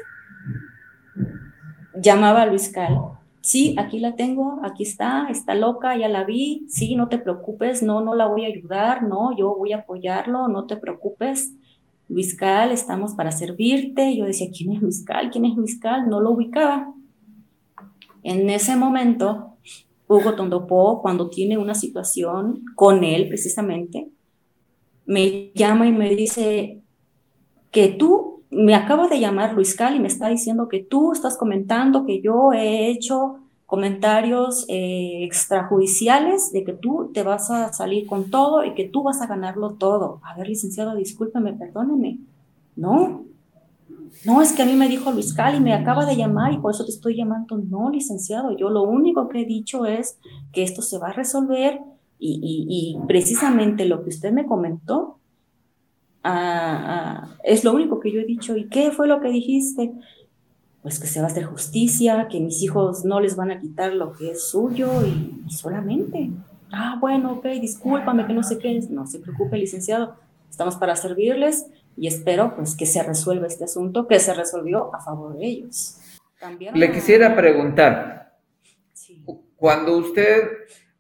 Speaker 6: Llamaba a Luis Cal, sí, aquí la tengo, aquí está, está loca, ya la vi, sí, no te preocupes, no, no la voy a ayudar, no, yo voy a apoyarlo, no te preocupes. Luis Cal, estamos para servirte. Yo decía, ¿quién es Luis Cal? ¿Quién es Luis Cal? No lo ubicaba. En ese momento, Hugo Tondopó, cuando tiene una situación con él precisamente, me llama y me dice que tú, me acaba de llamar Luis Cal y me está diciendo que tú estás comentando que yo he hecho comentarios eh, extrajudiciales de que tú te vas a salir con todo y que tú vas a ganarlo todo. A ver, licenciado, discúlpeme, perdóneme. No, no, es que a mí me dijo Luis Cali, me acaba de llamar y por eso te estoy llamando. No, licenciado, yo lo único que he dicho es que esto se va a resolver y, precisamente lo que usted me comentó ah, ah, es lo único que yo he dicho. ¿Y qué fue lo que dijiste? Pues que se va a hacer justicia, que mis hijos no les van a quitar lo que es suyo y, y solamente. Ah, bueno, ok, discúlpame que no sé qué es. No se preocupe, licenciado, estamos para servirles y espero pues que se resuelva este asunto que se resolvió a favor de ellos.
Speaker 5: Le quisiera preguntar, cuando usted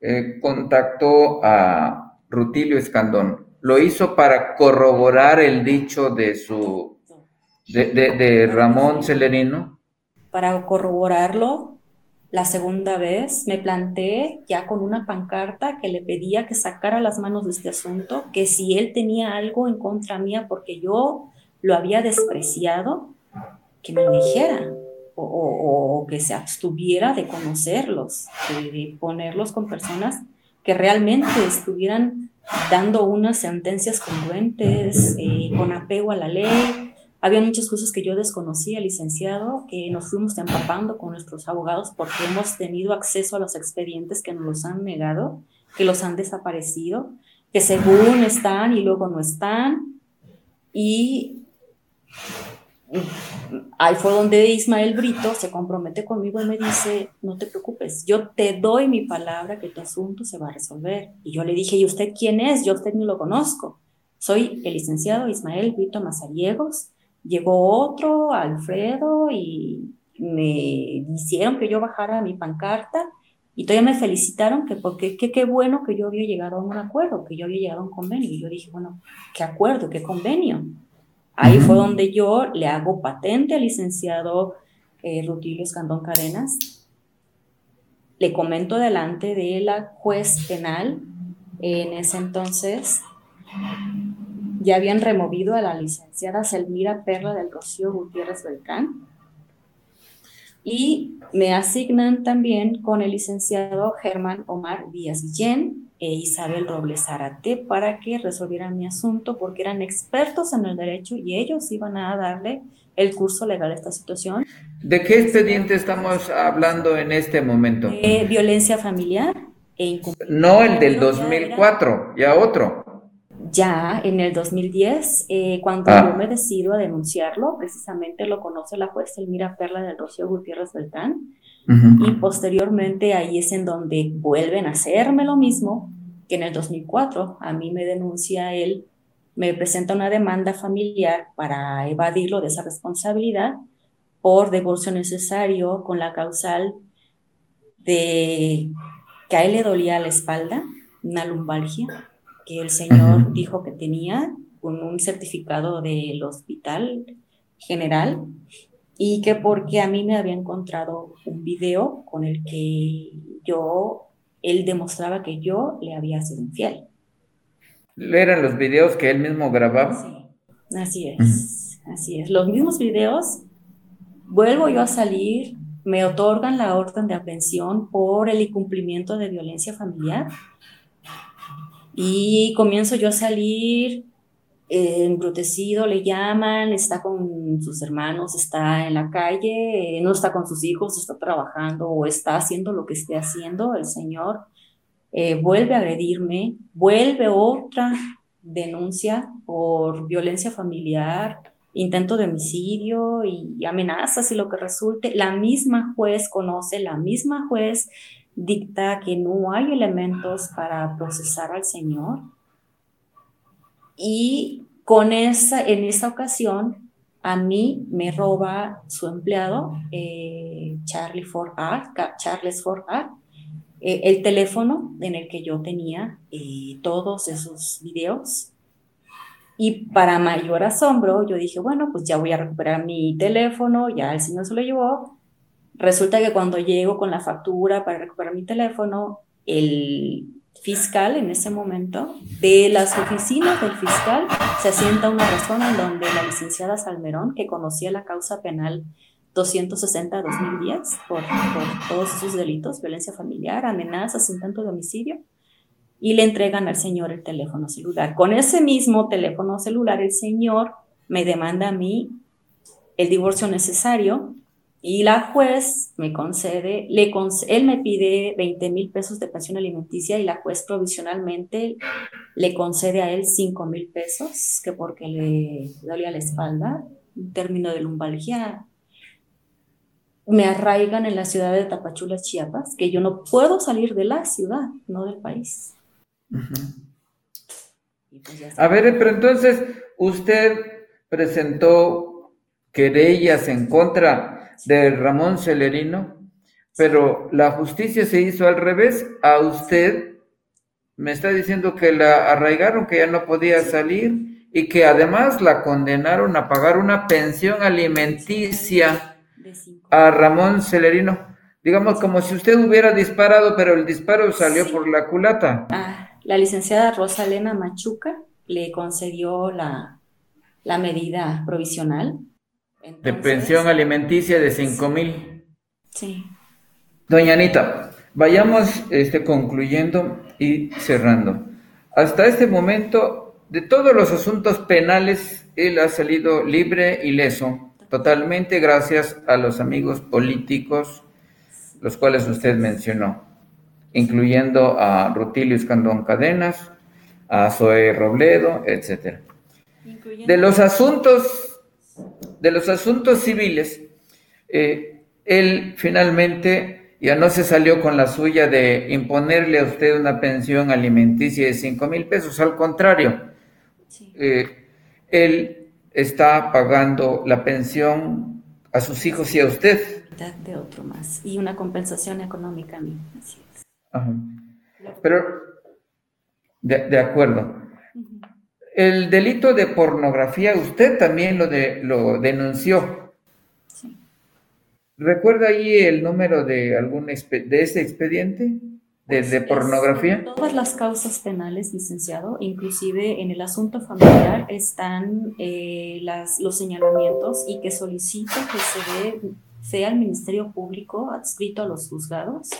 Speaker 5: eh, contactó a Rutilio Escandón, ¿lo hizo para corroborar el dicho de su de, de Ramón Celerino?
Speaker 6: Para corroborarlo, la segunda vez me planté ya con una pancarta que le pedía que sacara las manos de este asunto, que si él tenía algo en contra mía porque yo lo había despreciado, que me lo dijera o, que se abstuviera de conocerlos, de, ponerlos con personas que realmente estuvieran dando unas sentencias congruentes, eh, con apego a la ley, había muchas cosas que yo desconocía, licenciado, que nos fuimos empapando con nuestros abogados porque hemos tenido acceso a los expedientes que nos los han negado, que los han desaparecido, que según están y luego no están. Y ahí fue donde Ismael Brito se compromete conmigo y me dice, no te preocupes, yo te doy mi palabra que tu asunto se va a resolver. Y yo le dije, ¿y usted quién es? Yo usted ni lo conozco. Soy el licenciado Ismael Brito Mazariegos, Llegó otro, Alfredo, y me hicieron que yo bajara mi pancarta y todavía me felicitaron que porque qué bueno que yo había llegado a un acuerdo, que yo había llegado a un convenio. Y yo dije, bueno, ¿qué acuerdo? ¿Qué convenio? Ahí fue donde yo le hago patente al licenciado eh, Rutilio Escandón Cadenas. Le comento delante de la juez penal en ese entonces ya habían removido a la licenciada Selmira Perla del Rocío Gutiérrez Beltrán y me asignan también con el licenciado Germán Omar Díaz Guillén e Isabel Robles Zarate para que resolvieran mi asunto porque eran expertos en el derecho y ellos iban a darle el curso legal a esta situación.
Speaker 5: ¿De qué expediente estamos hablando en este momento?
Speaker 6: violencia familiar e
Speaker 5: No el del 2004, ya otro
Speaker 6: ya en el 2010, eh, cuando ah. yo me decido a denunciarlo, precisamente lo conoce la juez Elmira Perla del Rocío Gutiérrez Beltrán, y posteriormente ahí es en donde vuelven a hacerme lo mismo que en el 2004. A mí me denuncia él, me presenta una demanda familiar para evadirlo de esa responsabilidad por divorcio necesario con la causal de que a él le dolía la espalda, una lumbalgia, que el señor dijo que tenía con un certificado del hospital general y que porque a mí me había encontrado un video con el que yo, él demostraba que yo le había sido infiel.
Speaker 5: ¿Eran los videos que él mismo grababa?
Speaker 6: Sí, así es, así es. Los mismos videos, vuelvo yo a salir, me otorgan la orden de aprehensión por el incumplimiento de violencia familiar y comienzo yo a salir eh, embrutecido, le llaman, está con sus hermanos, está en la calle, eh, no está con sus hijos, está trabajando o está haciendo lo que esté haciendo el Señor. Eh, vuelve a agredirme, vuelve otra denuncia por violencia familiar, intento de homicidio y amenazas y lo que resulte. La misma juez conoce, la misma juez dicta que no hay elementos para procesar al Señor. Y con esa, en esa ocasión, a mí me roba su empleado, eh, Charlie Ford Charles Ford eh, el teléfono en el que yo tenía eh, todos esos videos. Y para mayor asombro, yo dije, bueno, pues ya voy a recuperar mi teléfono, ya el Señor se lo llevó, Resulta que cuando llego con la factura para recuperar mi teléfono, el fiscal en ese momento, de las oficinas del fiscal, se asienta una razón en donde la licenciada Salmerón, que conocía la causa penal 260-2010 por, por todos esos delitos, violencia familiar, amenazas, intento de homicidio, y le entregan al señor el teléfono celular. Con ese mismo teléfono celular, el señor me demanda a mí el divorcio necesario y la juez me concede, le él me pide 20 mil pesos de pensión alimenticia y la juez provisionalmente le concede a él 5 mil pesos, que porque le dolía la espalda, un término de lumbalgia. Me arraigan en la ciudad de Tapachula, Chiapas, que yo no puedo salir de la ciudad, no del país.
Speaker 5: Pues a ver, pero entonces usted presentó querellas en contra de Ramón Celerino, pero la justicia se hizo al revés. A usted me está diciendo que la arraigaron, que ya no podía salir y que además la condenaron a pagar una pensión alimenticia a Ramón Celerino. Digamos como si usted hubiera disparado, pero el disparo salió por la culata.
Speaker 6: Ah, la licenciada Rosalena Machuca le concedió la, la medida provisional
Speaker 5: de pensión alimenticia de 5 mil.
Speaker 6: Sí.
Speaker 5: Doña Anita, vayamos este, concluyendo y cerrando. Hasta este momento, de todos los asuntos penales, él ha salido libre y leso, totalmente gracias a los amigos políticos, los cuales usted mencionó, incluyendo a Rutilio Escandón Cadenas, a Zoe Robledo, etc. De los asuntos de los asuntos civiles, eh, él finalmente ya no se salió con la suya de imponerle a usted una pensión alimenticia de 5 mil pesos, al contrario, eh, él está pagando la pensión a sus hijos y a usted.
Speaker 6: De otro más, y una compensación económica a mí.
Speaker 5: Pero, de acuerdo. El delito de pornografía usted también lo, de, lo denunció. Sí. ¿Recuerda ahí el número de algún de ese expediente de, pues pornografía?
Speaker 6: todas las causas penales, licenciado, inclusive en el asunto familiar están eh, las, los señalamientos y que solicito que se dé sea el Ministerio Público adscrito a los juzgados.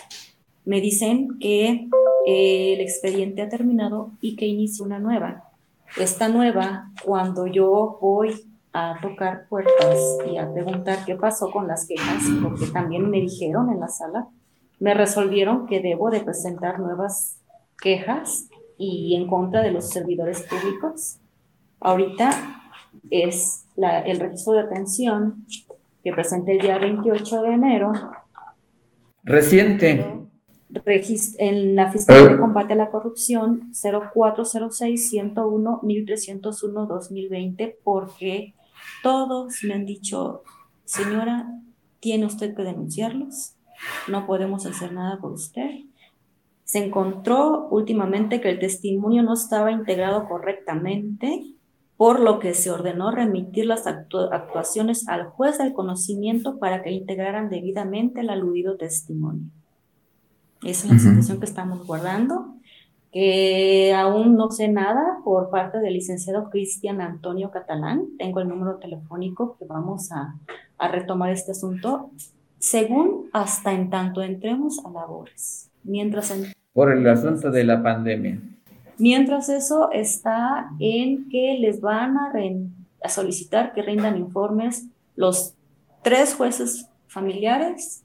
Speaker 6: Me dicen que eh, el expediente ha terminado y que inicie una nueva esta nueva, cuando yo voy a tocar puertas y a preguntar qué pasó con las quejas, porque también me dijeron en la sala, me resolvieron que debo de presentar nuevas quejas y en contra de los servidores públicos. Ahorita es el registro de atención que presenté el día 28 de enero.
Speaker 5: Reciente
Speaker 6: en la Fiscalía de Combate a la Corrupción 0406-101-1301-2020 porque todos me han dicho, señora, tiene usted que denunciarlos, no podemos hacer nada por usted. Se encontró últimamente que el testimonio no estaba integrado correctamente, por lo que se ordenó remitir las actuaciones al juez del conocimiento para que integraran debidamente el aludido testimonio. Es una situación que estamos guardando, que aún no sé nada por parte del licenciado Cristian Antonio Catalán. Tengo el número telefónico que vamos a, a retomar este asunto, según hasta en tanto entremos a labores. Mientras
Speaker 5: por el asunto de la pandemia.
Speaker 6: Mientras eso está en que les van a, a solicitar que rindan informes los tres jueces familiares,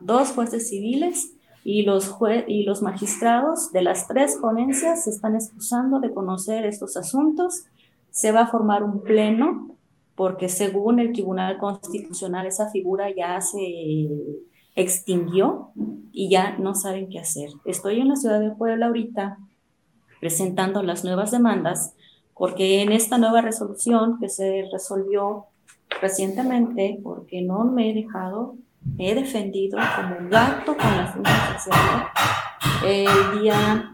Speaker 6: dos jueces civiles y los, y los magistrados de las tres ponencias se están excusando de conocer estos asuntos. Se va a formar un pleno porque según el Tribunal Constitucional esa figura ya se extinguió y ya no saben qué hacer. Estoy en la ciudad de Puebla ahorita presentando las nuevas demandas porque en esta nueva resolución que se resolvió recientemente, porque no me he dejado he defendido como un gato con las uñas El día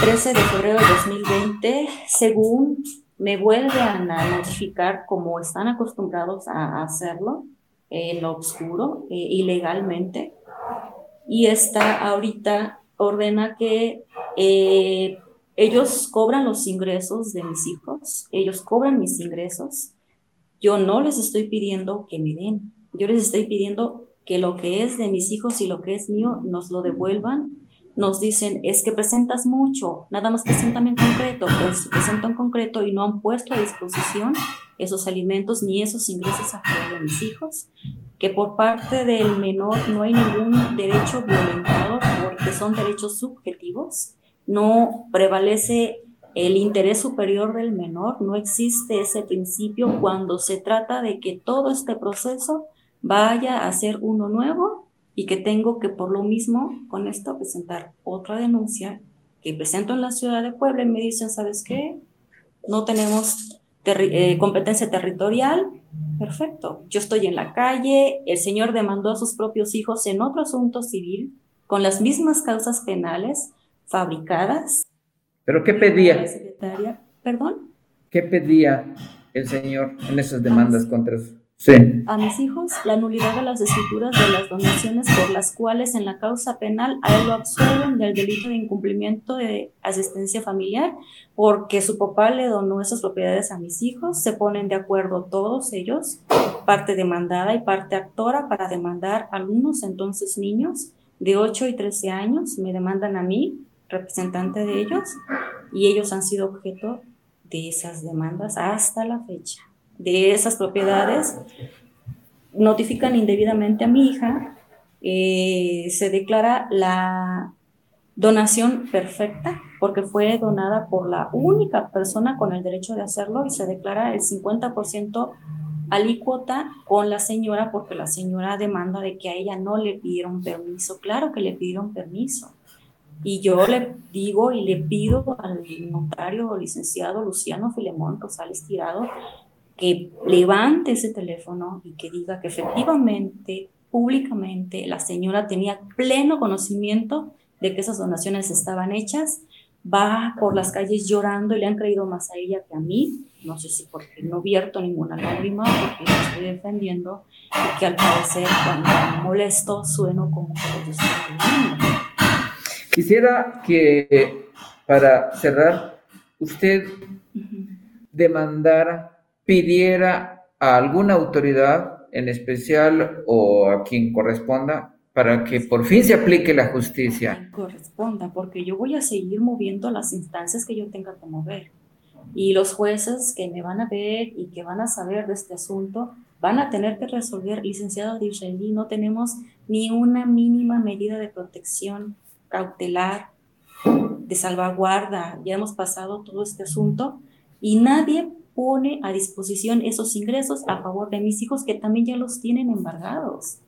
Speaker 6: 13 de febrero de 2020, según me vuelve a notificar como están acostumbrados a hacerlo, en lo oscuro, eh, ilegalmente, y está ahorita ordena que eh, ellos cobran los ingresos de mis hijos, ellos cobran mis ingresos. Yo no les estoy pidiendo que me den, yo les estoy pidiendo que lo que es de mis hijos y lo que es mío nos lo devuelvan. Nos dicen, es que presentas mucho, nada más presentan en concreto, pues presentan en concreto y no han puesto a disposición esos alimentos ni esos ingresos a favor de mis hijos, que por parte del menor no hay ningún derecho violentado porque son derechos subjetivos, no prevalece el interés superior del menor, no existe ese principio cuando se trata de que todo este proceso vaya a ser uno nuevo y que tengo que por lo mismo con esto presentar otra denuncia que presento en la ciudad de Puebla y me dicen, ¿sabes qué? No tenemos eh, competencia territorial. Perfecto. Yo estoy en la calle, el señor demandó a sus propios hijos en otro asunto civil con las mismas causas penales fabricadas.
Speaker 5: ¿Pero qué pedía?
Speaker 6: secretaria, ¿Perdón?
Speaker 5: ¿Qué pedía el señor en esas demandas contra su
Speaker 6: a mis hijos la nulidad de las escrituras de las donaciones por las cuales en la causa penal a él lo absuelven del delito de incumplimiento de asistencia familiar porque su papá le donó esas propiedades a mis hijos, se ponen de acuerdo todos ellos, parte demandada y parte actora para demandar a algunos entonces niños de 8 y 13 años, me demandan a mí, representante de ellos, y ellos han sido objeto de esas demandas hasta la fecha de esas propiedades, notifican indebidamente a mi hija, eh, se declara la donación perfecta porque fue donada por la única persona con el derecho de hacerlo y se declara el 50% alícuota con la señora porque la señora demanda de que a ella no le pidieron permiso. Claro que le pidieron permiso. Y yo le digo y le pido al notario licenciado Luciano Filemón Rosales Tirado que levante ese teléfono y que diga que efectivamente, públicamente, la señora tenía pleno conocimiento de que esas donaciones estaban hechas, va por las calles llorando y le han creído más a ella que a mí, no sé si porque no vierto ninguna lágrima, porque la estoy defendiendo y que al parecer cuando me molesto sueno como que yo estoy
Speaker 5: Quisiera que para cerrar usted demandara pidiera a alguna autoridad en especial o a quien corresponda para que por fin se aplique la justicia.
Speaker 6: Corresponda, porque yo voy a seguir moviendo las instancias que yo tenga que mover. Y los jueces que me van a ver y que van a saber de este asunto van a tener que resolver, licenciado de Israelí, no tenemos ni una mínima medida de protección cautelar, de salvaguarda. Ya hemos pasado todo este asunto y nadie pone a disposición esos ingresos a favor de mis hijos que también ya los tienen embargados.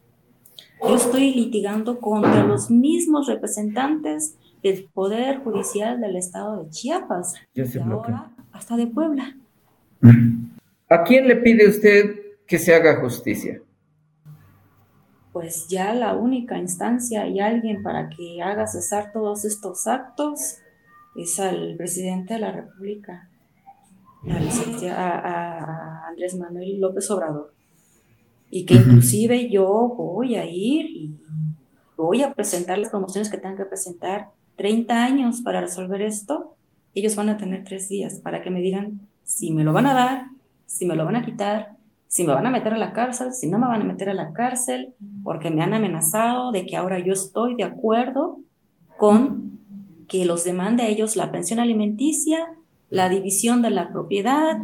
Speaker 6: Yo estoy litigando contra los mismos representantes del Poder Judicial del Estado de Chiapas, y ahora hasta de Puebla.
Speaker 5: ¿A quién le pide usted que se haga justicia?
Speaker 6: Pues ya la única instancia y alguien para que haga cesar todos estos actos es al presidente de la República, a, Andrés Manuel López Obrador. Y que inclusive yo voy a ir y voy a presentar las promociones que tengan que presentar 30 años para resolver esto. Ellos van a tener tres días para que me digan si me lo van a dar, si me lo van a quitar, si me van a meter a la cárcel, si no me van a meter a la cárcel, porque me han amenazado de que ahora yo estoy de acuerdo con que los demande a ellos la pensión alimenticia la división de la propiedad,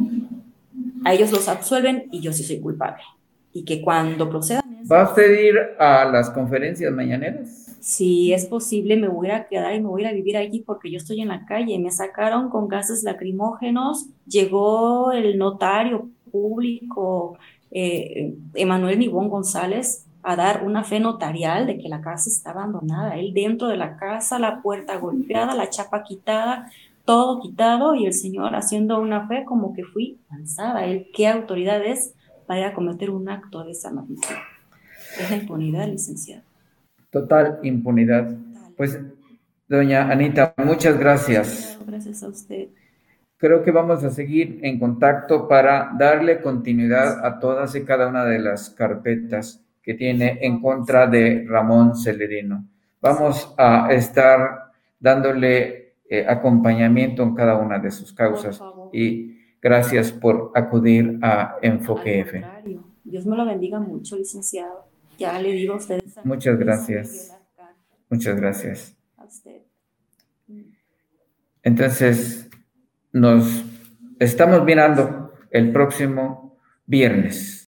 Speaker 6: a ellos los absuelven y yo sí soy culpable. Y que cuando procedan...
Speaker 5: ¿Va a ir a las conferencias mañaneras?
Speaker 6: Si es posible, me voy a quedar y me voy a vivir allí porque yo estoy en la calle. Me sacaron con gases lacrimógenos, llegó el notario público, eh, Emanuel Nibón González, a dar una fe notarial de que la casa está abandonada. Él dentro de la casa, la puerta golpeada, la chapa quitada, todo quitado y el Señor haciendo una fe como que fui lanzada. Él, ¿qué autoridad es para cometer un acto de esa magnitud? Es la impunidad, licenciado.
Speaker 5: Total impunidad. Pues, doña Anita, muchas gracias.
Speaker 6: Gracias a usted.
Speaker 5: Creo que vamos a seguir en contacto para darle continuidad a todas y cada una de las carpetas que tiene en contra de Ramón Celerino. Vamos a estar dándole eh, acompañamiento en cada una de sus causas y gracias por acudir a Enfoque F.
Speaker 6: Dios me lo bendiga mucho, licenciado. Ya le digo a ustedes.
Speaker 5: Muchas gracias. Muchas gracias. A usted. Entonces, nos estamos mirando el próximo viernes.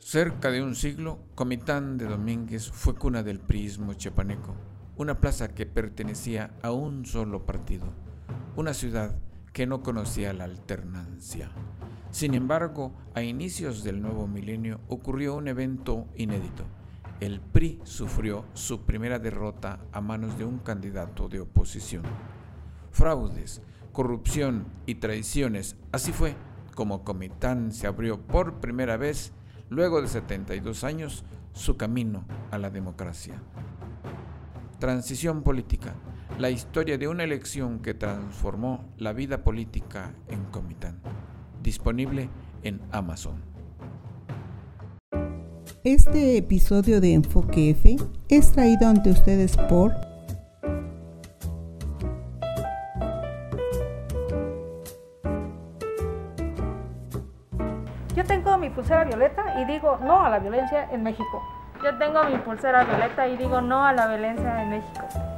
Speaker 1: Cerca de un siglo, Comitán de Domínguez fue cuna del priismo chepaneco, una plaza que pertenecía a un solo partido, una ciudad que no conocía la alternancia. Sin embargo, a inicios del nuevo milenio ocurrió un evento inédito. El PRI sufrió su primera derrota a manos de un candidato de oposición. Fraudes, corrupción y traiciones, así fue como Comitán se abrió por primera vez, luego de 72 años, su camino a la democracia. Transición política, la historia de una elección que transformó la vida política en Comitán disponible en Amazon.
Speaker 2: Este episodio de Enfoque F es traído ante ustedes por
Speaker 3: Yo tengo mi pulsera violeta y digo no a la violencia en México.
Speaker 4: Yo tengo mi pulsera violeta y digo no a la violencia en México.